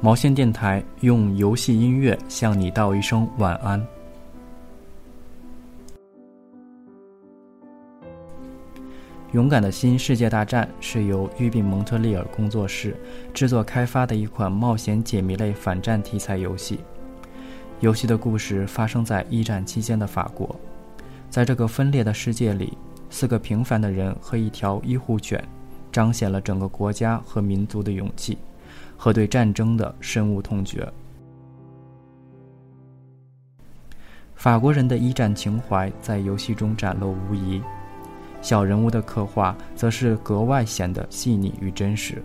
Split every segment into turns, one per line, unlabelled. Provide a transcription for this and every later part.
毛线电台用游戏音乐向你道一声晚安。勇敢的心世界大战是由育碧蒙特利尔工作室制作开发的一款冒险解谜类反战题材游戏。游戏的故事发生在一战期间的法国，在这个分裂的世界里，四个平凡的人和一条医护犬，彰显了整个国家和民族的勇气。和对战争的深恶痛绝。法国人的一战情怀在游戏中展露无遗，小人物的刻画则是格外显得细腻与真实。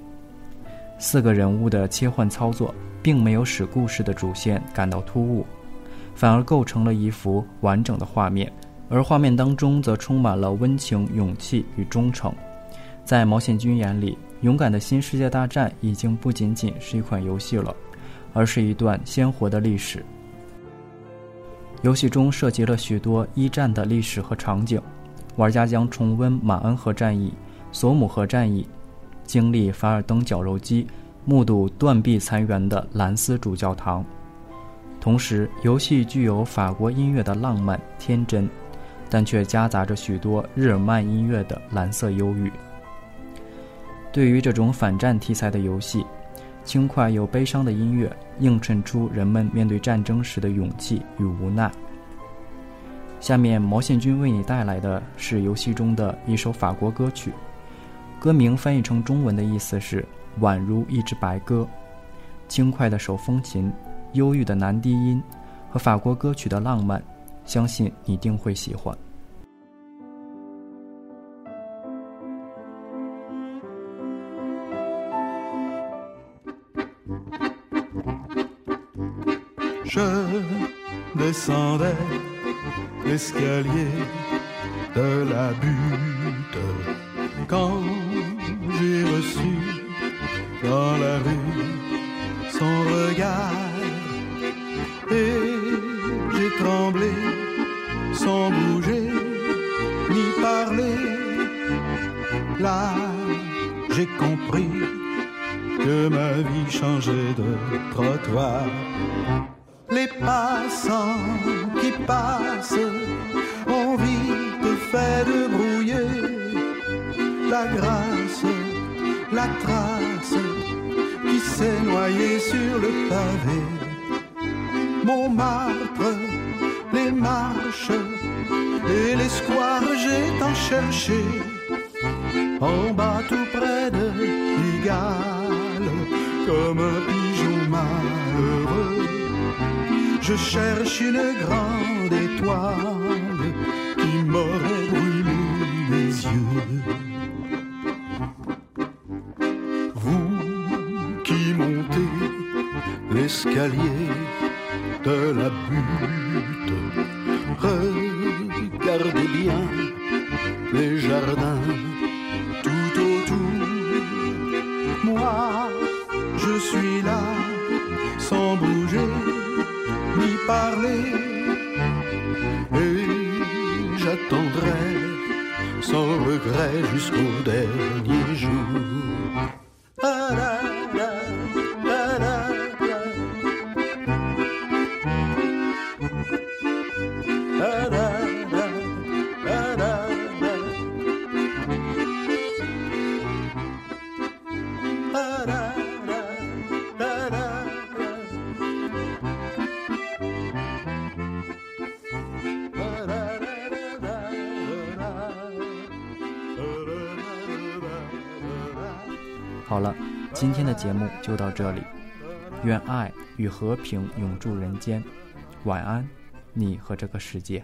四个人物的切换操作并没有使故事的主线感到突兀，反而构成了一幅完整的画面，而画面当中则充满了温情、勇气与忠诚。在毛线军眼里。勇敢的新世界大战已经不仅仅是一款游戏了，而是一段鲜活的历史。游戏中涉及了许多一战的历史和场景，玩家将重温马恩河战役、索姆河战役，经历凡尔登绞肉机，目睹断壁残垣的兰斯主教堂。同时，游戏具有法国音乐的浪漫天真，但却夹杂着许多日耳曼音乐的蓝色忧郁。对于这种反战题材的游戏，轻快又悲伤的音乐映衬出人们面对战争时的勇气与无奈。下面，毛线君为你带来的是游戏中的一首法国歌曲，歌名翻译成中文的意思是“宛如一只白鸽”。轻快的手风琴、忧郁的男低音和法国歌曲的浪漫，相信你定会喜欢。
Je descendais l'escalier de la butte quand j'ai reçu dans la rue son regard et j'ai tremblé sans bouger ni parler. Là, j'ai compris que ma vie changeait de trottoir les passants qui passent ont vite fait de brouiller la grâce, la trace qui s'est noyée sur le pavé. Montmartre, les marches et les squares, j'ai tant cherché en bas tout près de Pigalle comme un pigeon malheureux je cherche une grande étoile qui m'aurait brûlé les yeux. Vous qui montez l'escalier de la butte, regardez bien les jardins tout autour. Moi, je suis là sans bouger ni parler. Et j'attendrai sans regret jusqu'au dernier jour.
«好了，今天的节目就到这里。愿爱与和平永驻人间。晚安，你和这个世界。